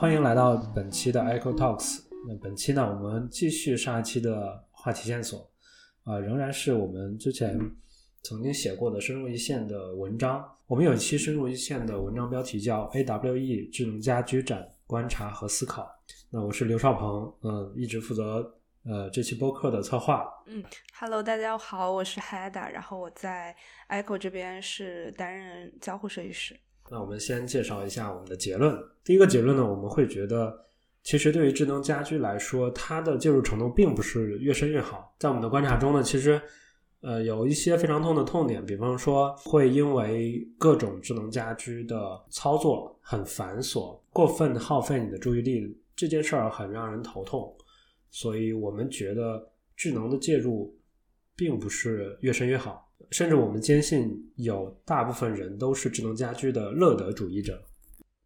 欢迎来到本期的 Echo Talks。那本期呢，我们继续上一期的话题线索，啊，仍然是我们之前曾经写过的深入一线的文章。我们有一期深入一线的文章标题叫 “AWE 智能家居展观察和思考”。那我是刘少鹏，嗯，一直负责呃这期播客的策划。嗯，Hello，大家好，我是 Hada，然后我在 Echo 这边是担任交互设计师。那我们先介绍一下我们的结论。第一个结论呢，我们会觉得，其实对于智能家居来说，它的介入程度并不是越深越好。在我们的观察中呢，其实，呃，有一些非常痛的痛点，比方说会因为各种智能家居的操作很繁琐，过分耗费你的注意力，这件事儿很让人头痛。所以我们觉得智能的介入并不是越深越好。甚至我们坚信，有大部分人都是智能家居的乐得主义者。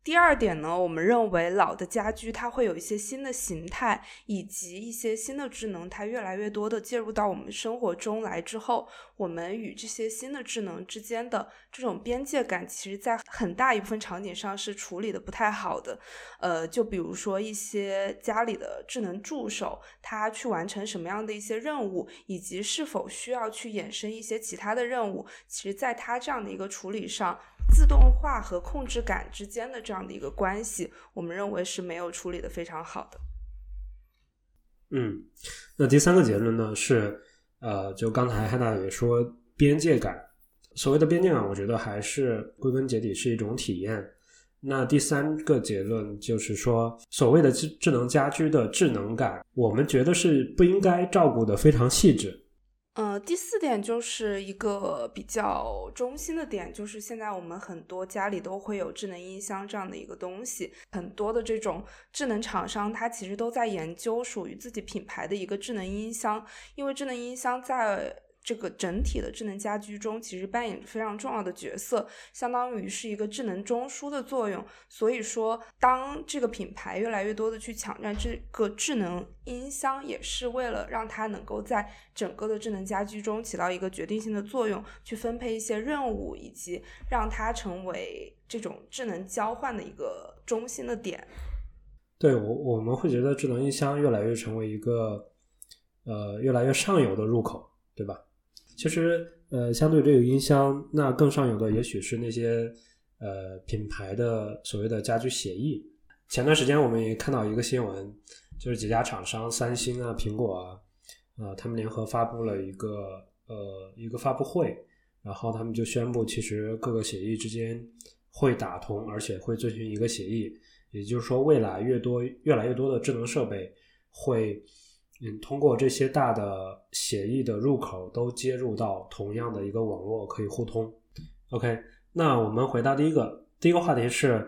第二点呢，我们认为老的家居它会有一些新的形态，以及一些新的智能，它越来越多的介入到我们生活中来之后，我们与这些新的智能之间的这种边界感，其实在很大一部分场景上是处理的不太好的。呃，就比如说一些家里的智能助手，它去完成什么样的一些任务，以及是否需要去衍生一些其他的任务，其实在它这样的一个处理上。自动化和控制感之间的这样的一个关系，我们认为是没有处理的非常好的。嗯，那第三个结论呢是，呃，就刚才汉娜也说边界感，所谓的边界感，我觉得还是归根结底是一种体验。那第三个结论就是说，所谓的智智能家居的智能感，我们觉得是不应该照顾的非常细致。呃，第四点就是一个比较中心的点，就是现在我们很多家里都会有智能音箱这样的一个东西，很多的这种智能厂商，它其实都在研究属于自己品牌的一个智能音箱，因为智能音箱在。这个整体的智能家居中，其实扮演着非常重要的角色，相当于是一个智能中枢的作用。所以说，当这个品牌越来越多的去抢占这个智能音箱，也是为了让它能够在整个的智能家居中起到一个决定性的作用，去分配一些任务，以及让它成为这种智能交换的一个中心的点。对我，我们会觉得智能音箱越来越成为一个呃越来越上游的入口，对吧？其实，呃，相对这个音箱，那更上游的也许是那些呃品牌的所谓的家居协议。前段时间我们也看到一个新闻，就是几家厂商，三星啊、苹果啊，啊，他们联合发布了一个呃一个发布会，然后他们就宣布，其实各个协议之间会打通，而且会遵循一个协议，也就是说，未来越多越来越多的智能设备会。嗯，通过这些大的协议的入口都接入到同样的一个网络，可以互通。OK，那我们回到第一个第一个话题是，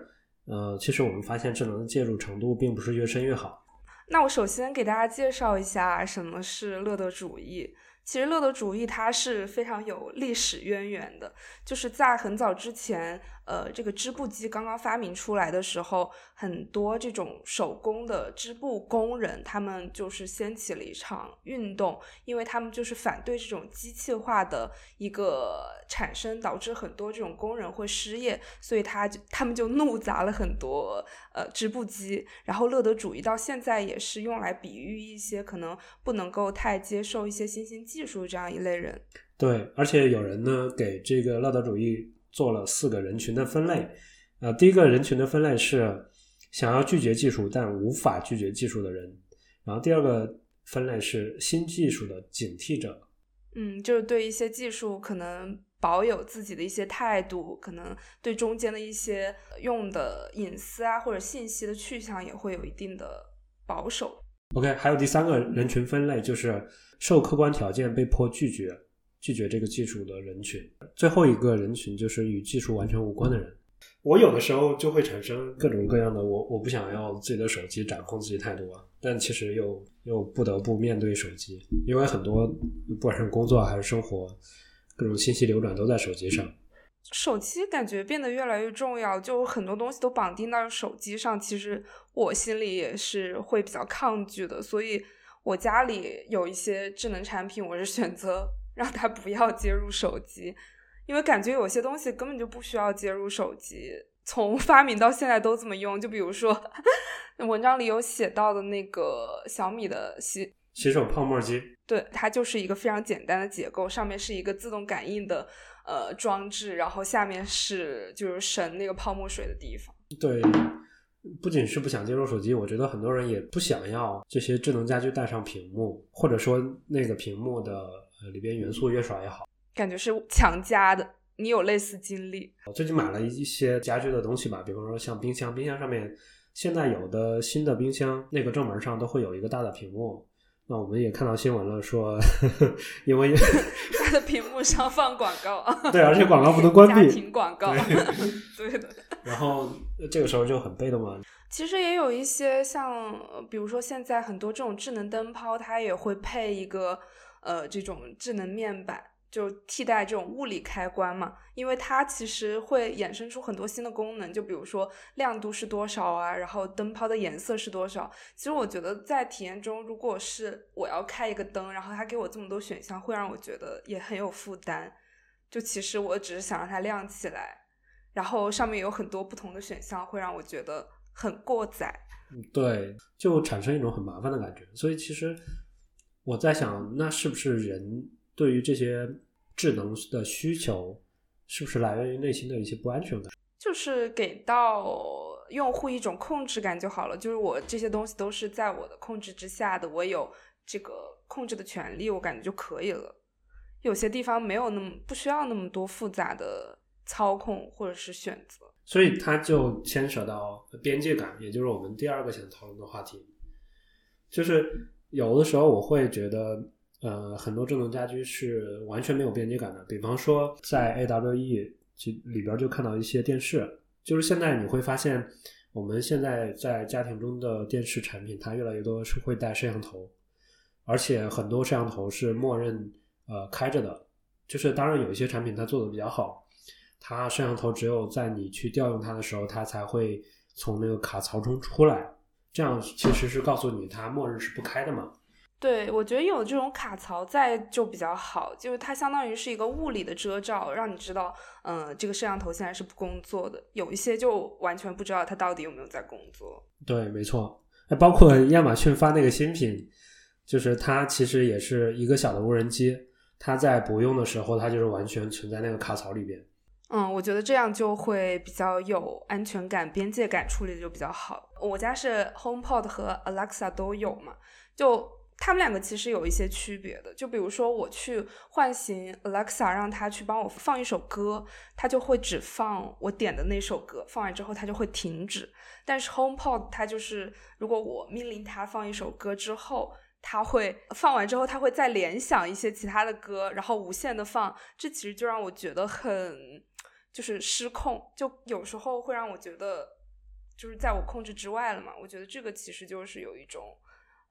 呃，其实我们发现智能的介入程度并不是越深越好。那我首先给大家介绍一下什么是乐德主义。其实乐德主义它是非常有历史渊源的，就是在很早之前。呃，这个织布机刚刚发明出来的时候，很多这种手工的织布工人，他们就是掀起了一场运动，因为他们就是反对这种机器化的一个产生，导致很多这种工人会失业，所以他就他们就怒砸了很多呃织布机。然后乐德主义到现在也是用来比喻一些可能不能够太接受一些新兴技术这样一类人。对，而且有人呢给这个乐德主义。做了四个人群的分类，呃，第一个人群的分类是想要拒绝技术但无法拒绝技术的人，然后第二个分类是新技术的警惕者，嗯，就是对一些技术可能保有自己的一些态度，可能对中间的一些用的隐私啊或者信息的去向也会有一定的保守。OK，还有第三个人群分类就是受客观条件被迫拒绝。拒绝这个技术的人群，最后一个人群就是与技术完全无关的人。我有的时候就会产生各种各样的我我不想要自己的手机掌控自己态度啊，但其实又又不得不面对手机，因为很多不管是工作还是生活，各种信息流转都在手机上。手机感觉变得越来越重要，就很多东西都绑定到手机上，其实我心里也是会比较抗拒的，所以我家里有一些智能产品，我是选择。让他不要接入手机，因为感觉有些东西根本就不需要接入手机，从发明到现在都这么用。就比如说 文章里有写到的那个小米的洗洗手泡沫机，对，它就是一个非常简单的结构，上面是一个自动感应的呃装置，然后下面是就是省那个泡沫水的地方。对。不仅是不想接入手机，我觉得很多人也不想要这些智能家居带上屏幕，或者说那个屏幕的呃里边元素越少越好。感觉是强加的，你有类似经历？我最近买了一些家居的东西吧，比方说像冰箱，冰箱上面现在有的新的冰箱那个正门上都会有一个大的屏幕。那我们也看到新闻了，说 因为它的屏幕上放广告啊，对，而且广告不能关 闭，家庭广告，对的。然后这个时候就很被动啊。其实也有一些像，比如说现在很多这种智能灯泡，它也会配一个呃这种智能面板。就替代这种物理开关嘛，因为它其实会衍生出很多新的功能，就比如说亮度是多少啊，然后灯泡的颜色是多少。其实我觉得在体验中，如果是我要开一个灯，然后它给我这么多选项，会让我觉得也很有负担。就其实我只是想让它亮起来，然后上面有很多不同的选项，会让我觉得很过载。对，就产生一种很麻烦的感觉。所以其实我在想，那是不是人对于这些？智能的需求是不是来源于内心的一些不安全感？就是给到用户一种控制感就好了，就是我这些东西都是在我的控制之下的，我有这个控制的权利，我感觉就可以了。有些地方没有那么不需要那么多复杂的操控或者是选择，所以它就牵扯到边界感，也就是我们第二个想讨论的话题，就是有的时候我会觉得。呃，很多智能家居是完全没有边界感的。比方说，在 AWE 里边就看到一些电视，就是现在你会发现，我们现在在家庭中的电视产品，它越来越多是会带摄像头，而且很多摄像头是默认呃开着的。就是当然有一些产品它做的比较好，它摄像头只有在你去调用它的时候，它才会从那个卡槽中出来，这样其实是告诉你它默认是不开的嘛。对，我觉得有这种卡槽在就比较好，就是它相当于是一个物理的遮罩，让你知道，嗯，这个摄像头现在是不工作的。有一些就完全不知道它到底有没有在工作。对，没错。哎，包括亚马逊发那个新品，就是它其实也是一个小的无人机，它在不用的时候，它就是完全存在那个卡槽里边。嗯，我觉得这样就会比较有安全感，边界感处理的就比较好。我家是 HomePod 和 Alexa 都有嘛，就。他们两个其实有一些区别的，就比如说我去唤醒 Alexa，让它去帮我放一首歌，它就会只放我点的那首歌，放完之后它就会停止。但是 HomePod 它就是，如果我命令它放一首歌之后，它会放完之后，它会再联想一些其他的歌，然后无限的放。这其实就让我觉得很就是失控，就有时候会让我觉得就是在我控制之外了嘛。我觉得这个其实就是有一种。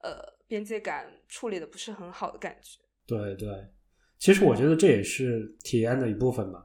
呃，边界感处理的不是很好的感觉。对对，其实我觉得这也是体验的一部分吧。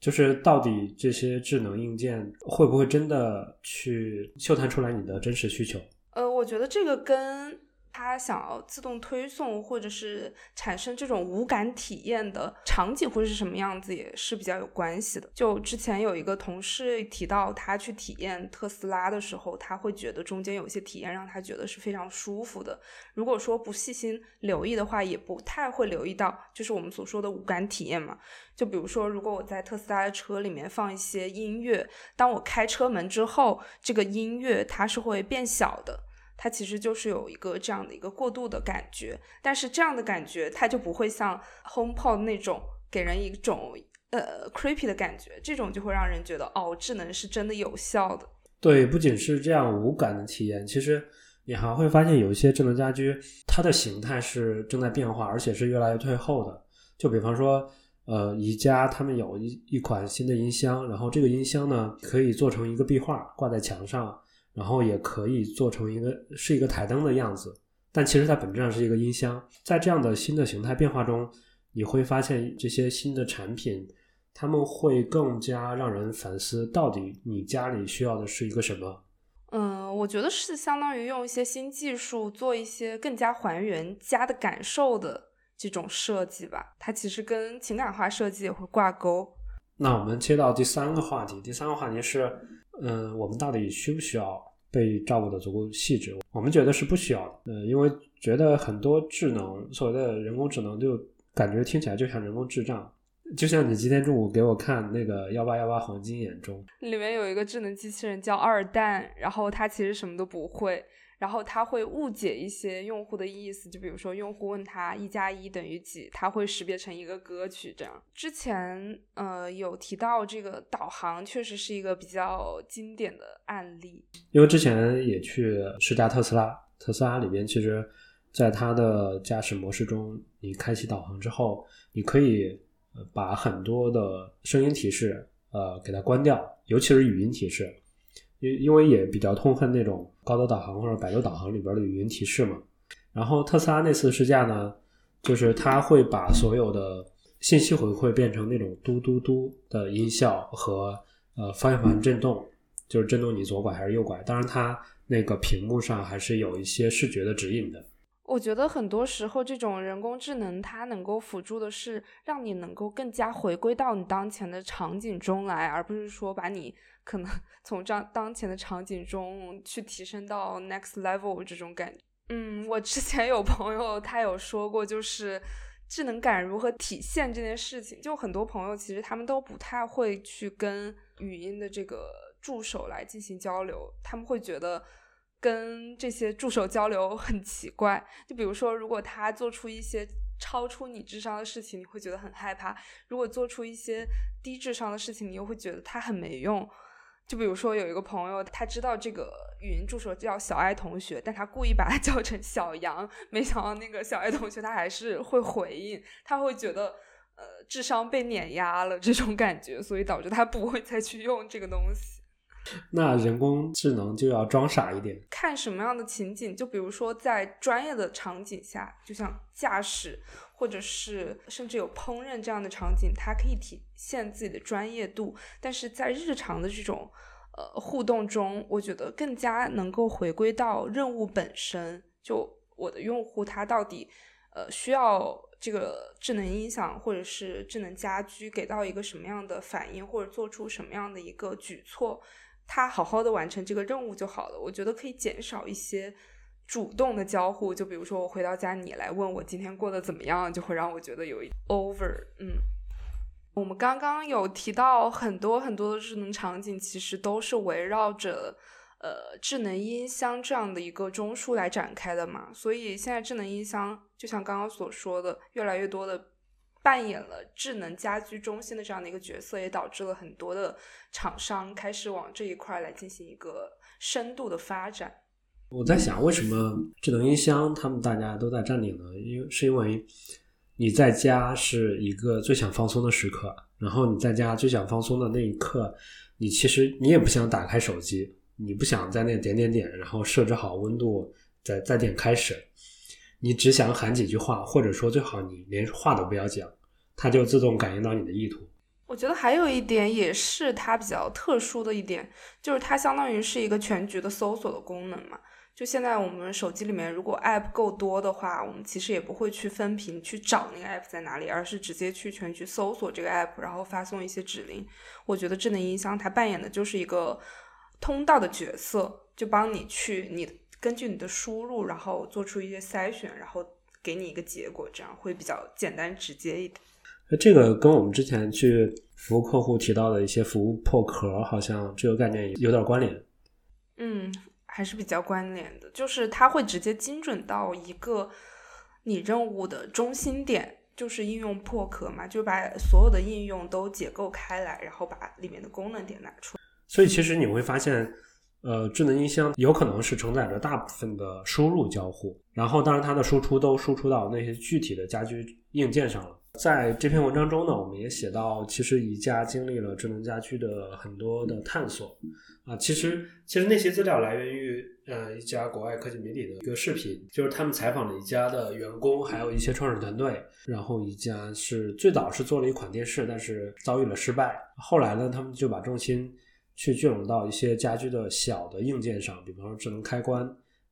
就是到底这些智能硬件会不会真的去嗅探出来你的真实需求？呃，我觉得这个跟。他想要自动推送，或者是产生这种无感体验的场景，会是什么样子，也是比较有关系的。就之前有一个同事提到，他去体验特斯拉的时候，他会觉得中间有些体验让他觉得是非常舒服的。如果说不细心留意的话，也不太会留意到，就是我们所说的无感体验嘛。就比如说，如果我在特斯拉的车里面放一些音乐，当我开车门之后，这个音乐它是会变小的。它其实就是有一个这样的一个过渡的感觉，但是这样的感觉它就不会像 HomePod 那种给人一种呃 creepy 的感觉，这种就会让人觉得哦，智能是真的有效的。对，不仅是这样无感的体验，其实你还会发现有一些智能家居，它的形态是正在变化，而且是越来越退后的。就比方说，呃，宜家他们有一一款新的音箱，然后这个音箱呢可以做成一个壁画挂在墙上。然后也可以做成一个是一个台灯的样子，但其实它本质上是一个音箱。在这样的新的形态变化中，你会发现这些新的产品，他们会更加让人反思，到底你家里需要的是一个什么？嗯，我觉得是相当于用一些新技术做一些更加还原家的感受的这种设计吧。它其实跟情感化设计也会挂钩。那我们切到第三个话题，第三个话题是，嗯，我们到底需不需要被照顾的足够细致？我们觉得是不需要的，嗯，因为觉得很多智能，所谓的人工智能，就感觉听起来就像人工智障。就像你今天中午给我看那个幺八幺八黄金眼中，里面有一个智能机器人叫二蛋，然后它其实什么都不会。然后他会误解一些用户的意思，就比如说用户问他一加一等于几，他会识别成一个歌曲这样。之前呃有提到这个导航确实是一个比较经典的案例，因为之前也去试驾特斯拉，特斯拉里边其实在它的驾驶模式中，你开启导航之后，你可以把很多的声音提示呃给它关掉，尤其是语音提示。因因为也比较痛恨那种高德导航或者百度导航里边的语音提示嘛。然后特斯拉那次试驾呢，就是它会把所有的信息回馈变成那种嘟嘟嘟的音效和呃方向盘震动，就是震动你左拐还是右拐。当然，它那个屏幕上还是有一些视觉的指引的。我觉得很多时候这种人工智能它能够辅助的是让你能够更加回归到你当前的场景中来，而不是说把你。可能 从这当前的场景中去提升到 next level 这种感觉。嗯，我之前有朋友他有说过，就是智能感如何体现这件事情。就很多朋友其实他们都不太会去跟语音的这个助手来进行交流，他们会觉得跟这些助手交流很奇怪。就比如说，如果他做出一些超出你智商的事情，你会觉得很害怕；如果做出一些低智商的事情，你又会觉得他很没用。就比如说有一个朋友，他知道这个语音助手叫小爱同学，但他故意把它 叫成小杨，没想到那个小爱同学他还是会回应，他会觉得呃智商被碾压了这种感觉，所以导致他不会再去用这个东西。那人工智能就要装傻一点，看什么样的情景，就比如说在专业的场景下，就像驾驶。或者是甚至有烹饪这样的场景，它可以体现自己的专业度。但是在日常的这种呃互动中，我觉得更加能够回归到任务本身。就我的用户他到底呃需要这个智能音响或者是智能家居给到一个什么样的反应，或者做出什么样的一个举措，他好好的完成这个任务就好了。我觉得可以减少一些。主动的交互，就比如说我回到家，你来问我今天过得怎么样，就会让我觉得有一 over。嗯，我们刚刚有提到很多很多的智能场景，其实都是围绕着呃智能音箱这样的一个中枢来展开的嘛。所以现在智能音箱就像刚刚所说的，越来越多的扮演了智能家居中心的这样的一个角色，也导致了很多的厂商开始往这一块来进行一个深度的发展。我在想，为什么智能音箱他们大家都在占领呢？因为是因为你在家是一个最想放松的时刻，然后你在家最想放松的那一刻，你其实你也不想打开手机，你不想在那点点点，然后设置好温度，再再点开始，你只想喊几句话，或者说最好你连话都不要讲，它就自动感应到你的意图。我觉得还有一点也是它比较特殊的一点，就是它相当于是一个全局的搜索的功能嘛。就现在我们手机里面，如果 app 够多的话，我们其实也不会去分屏去找那个 app 在哪里，而是直接去全局搜索这个 app，然后发送一些指令。我觉得智能音箱它扮演的就是一个通道的角色，就帮你去你根据你的输入，然后做出一些筛选，然后给你一个结果，这样会比较简单直接一点。那这个跟我们之前去服务客户提到的一些服务破壳，好像这个概念有点关联。嗯。还是比较关联的，就是它会直接精准到一个你任务的中心点，就是应用破壳嘛，就把所有的应用都解构开来，然后把里面的功能点拿出来。所以其实你会发现，呃，智能音箱有可能是承载着大部分的输入交互，然后当然它的输出都输出到那些具体的家居硬件上了。在这篇文章中呢，我们也写到，其实宜家经历了智能家居的很多的探索啊。其实，其实那些资料来源于呃一家国外科技媒体的一个视频，就是他们采访了宜家的员工，还有一些创始团队。然后宜家是最早是做了一款电视，但是遭遇了失败。后来呢，他们就把重心去聚拢到一些家居的小的硬件上，比方说智能开关、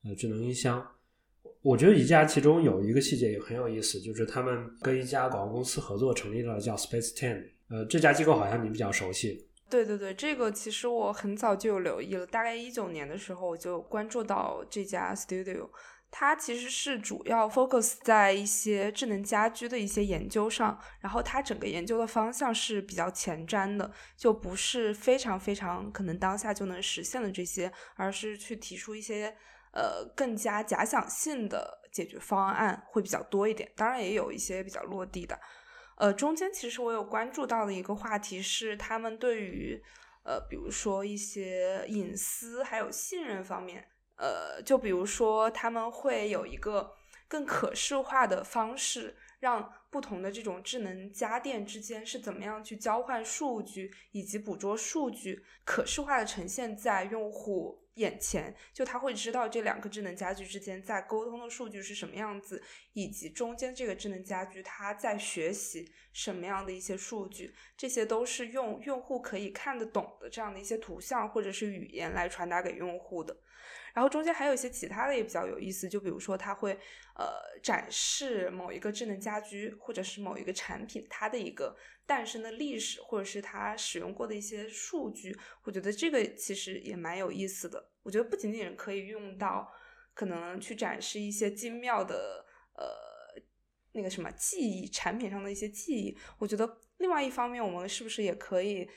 呃智能音箱。我觉得宜家其中有一个细节也很有意思，就是他们跟一家广告公司合作成立了叫 Space Ten，呃，这家机构好像你比较熟悉。对对对，这个其实我很早就有留意了，大概一九年的时候我就关注到这家 studio。它其实是主要 focus 在一些智能家居的一些研究上，然后它整个研究的方向是比较前瞻的，就不是非常非常可能当下就能实现的这些，而是去提出一些呃更加假想性的解决方案会比较多一点。当然也有一些比较落地的。呃，中间其实我有关注到的一个话题是，他们对于呃比如说一些隐私还有信任方面。呃，就比如说，他们会有一个更可视化的方式，让不同的这种智能家电之间是怎么样去交换数据，以及捕捉数据，可视化的呈现在用户眼前。就他会知道这两个智能家居之间在沟通的数据是什么样子，以及中间这个智能家居它在学习什么样的一些数据，这些都是用用户可以看得懂的这样的一些图像或者是语言来传达给用户的。然后中间还有一些其他的也比较有意思，就比如说它会呃展示某一个智能家居或者是某一个产品它的一个诞生的历史，或者是它使用过的一些数据。我觉得这个其实也蛮有意思的。我觉得不仅仅可以用到可能去展示一些精妙的呃那个什么记忆产品上的一些记忆，我觉得另外一方面我们是不是也可以？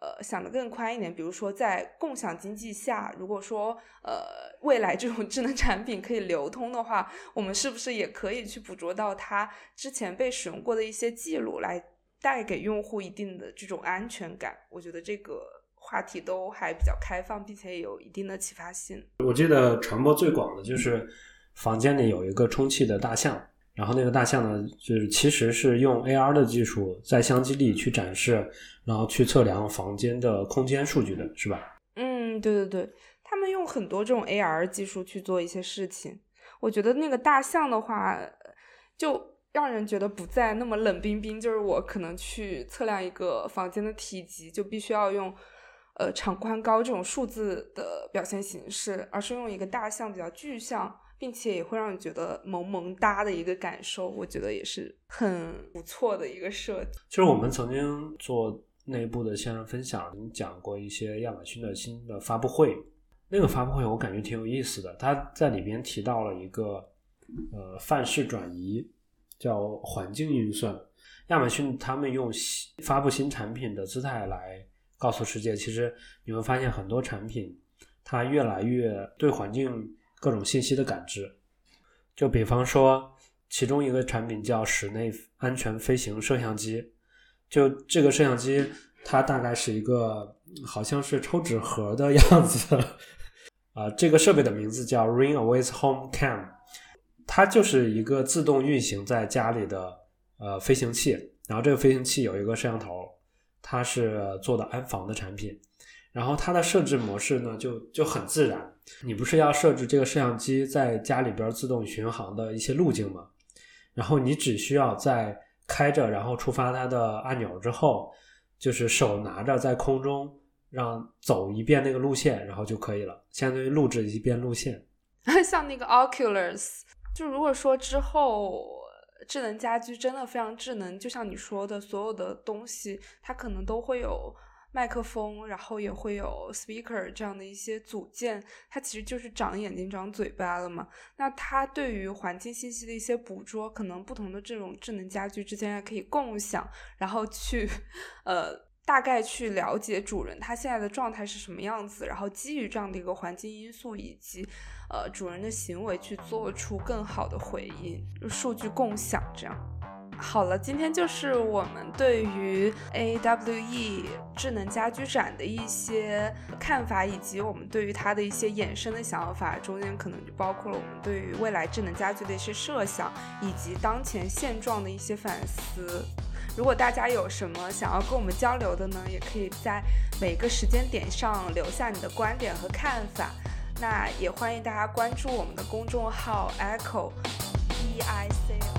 呃，想的更宽一点，比如说在共享经济下，如果说呃未来这种智能产品可以流通的话，我们是不是也可以去捕捉到它之前被使用过的一些记录，来带给用户一定的这种安全感？我觉得这个话题都还比较开放，并且有一定的启发性。我记得传播最广的就是房间里有一个充气的大象。然后那个大象呢，就是其实是用 AR 的技术在相机里去展示，然后去测量房间的空间数据的，是吧？嗯，对对对，他们用很多这种 AR 技术去做一些事情。我觉得那个大象的话，就让人觉得不再那么冷冰冰。就是我可能去测量一个房间的体积，就必须要用呃长宽高这种数字的表现形式，而是用一个大象比较具象。并且也会让你觉得萌萌哒的一个感受，我觉得也是很不错的一个设计。其实我们曾经做内部的线上分享，讲过一些亚马逊的新的发布会。那个发布会我感觉挺有意思的，他在里边提到了一个呃范式转移，叫环境运算。亚马逊他们用发布新产品的姿态来告诉世界，其实你会发现很多产品它越来越对环境。各种信息的感知，就比方说，其中一个产品叫室内安全飞行摄像机，就这个摄像机，它大概是一个好像是抽纸盒的 样子，啊，这个设备的名字叫 ring away's home Cam，它就是一个自动运行在家里的呃飞行器，然后这个飞行器有一个摄像头，它是做的安防的产品。然后它的设置模式呢，就就很自然。你不是要设置这个摄像机在家里边自动巡航的一些路径吗？然后你只需要在开着，然后触发它的按钮之后，就是手拿着在空中让走一遍那个路线，然后就可以了，相当于录制一遍路线。像那个 Oculus，就如果说之后智能家居真的非常智能，就像你说的，所有的东西它可能都会有。麦克风，然后也会有 speaker 这样的一些组件，它其实就是长眼睛长嘴巴了嘛。那它对于环境信息的一些捕捉，可能不同的这种智能家居之间还可以共享，然后去呃大概去了解主人他现在的状态是什么样子，然后基于这样的一个环境因素以及呃主人的行为去做出更好的回应，数据共享这样。好了，今天就是我们对于 AWE 智能家居展的一些看法，以及我们对于它的一些衍生的想法。中间可能就包括了我们对于未来智能家居的一些设想，以及当前现状的一些反思。如果大家有什么想要跟我们交流的呢，也可以在每个时间点上留下你的观点和看法。那也欢迎大家关注我们的公众号 Echo E I C。